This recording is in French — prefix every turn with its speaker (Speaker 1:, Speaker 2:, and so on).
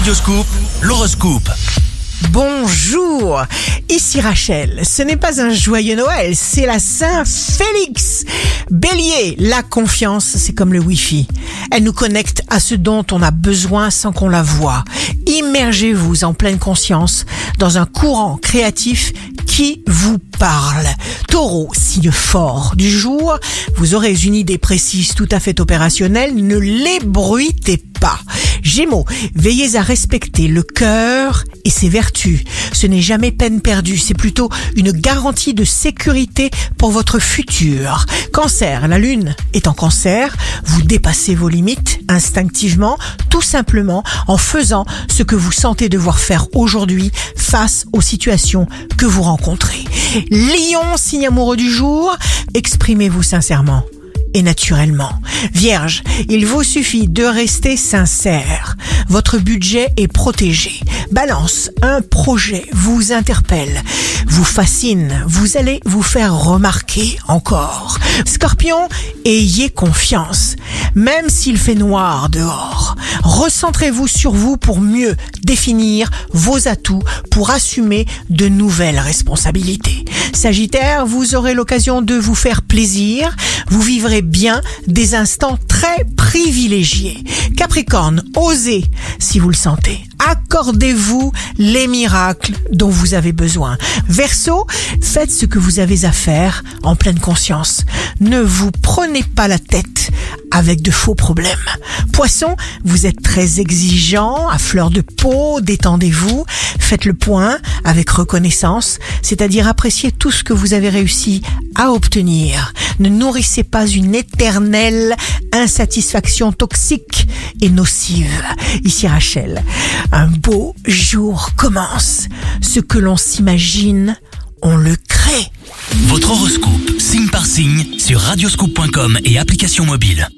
Speaker 1: Radioscoop, l'horoscope.
Speaker 2: Bonjour, ici Rachel. Ce n'est pas un joyeux Noël, c'est la Saint-Félix. Bélier, la confiance, c'est comme le Wi-Fi. Elle nous connecte à ce dont on a besoin sans qu'on la voie. Immergez-vous en pleine conscience dans un courant créatif qui vous parle. Taureau, signe fort du jour, vous aurez une idée précise tout à fait opérationnelle, ne l'ébruitez pas. Gémeaux, veillez à respecter le cœur et ses vertus. Ce n'est jamais peine perdue, c'est plutôt une garantie de sécurité pour votre futur. Cancer, la lune est en cancer, vous dépassez vos limites instinctivement, tout simplement en faisant ce que vous sentez devoir faire aujourd'hui face aux situations que vous rencontrez. Lion, signe amoureux du jour, exprimez-vous sincèrement et naturellement. Vierge, il vous suffit de rester sincère. Votre budget est protégé. Balance, un projet vous interpelle, vous fascine, vous allez vous faire remarquer encore. Scorpion, ayez confiance, même s'il fait noir dehors. Recentrez-vous sur vous pour mieux définir vos atouts pour assumer de nouvelles responsabilités. Sagittaire, vous aurez l'occasion de vous faire plaisir, vous vivrez bien des instants très privilégiés. Capricorne, osez si vous le sentez. Accordez-vous les miracles dont vous avez besoin. Verseau, faites ce que vous avez à faire en pleine conscience. Ne vous prenez pas la tête avec de faux problèmes. Poisson, vous êtes très exigeant, à fleur de peau, détendez-vous, faites le point avec reconnaissance, c'est-à-dire appréciez tout ce que vous avez réussi à obtenir. Ne nourrissez pas une éternelle insatisfaction toxique et nocive. Ici Rachel, un beau jour commence. Ce que l'on s'imagine, on le crée.
Speaker 1: Votre horoscope, signe par signe, sur radioscoop.com et application mobile.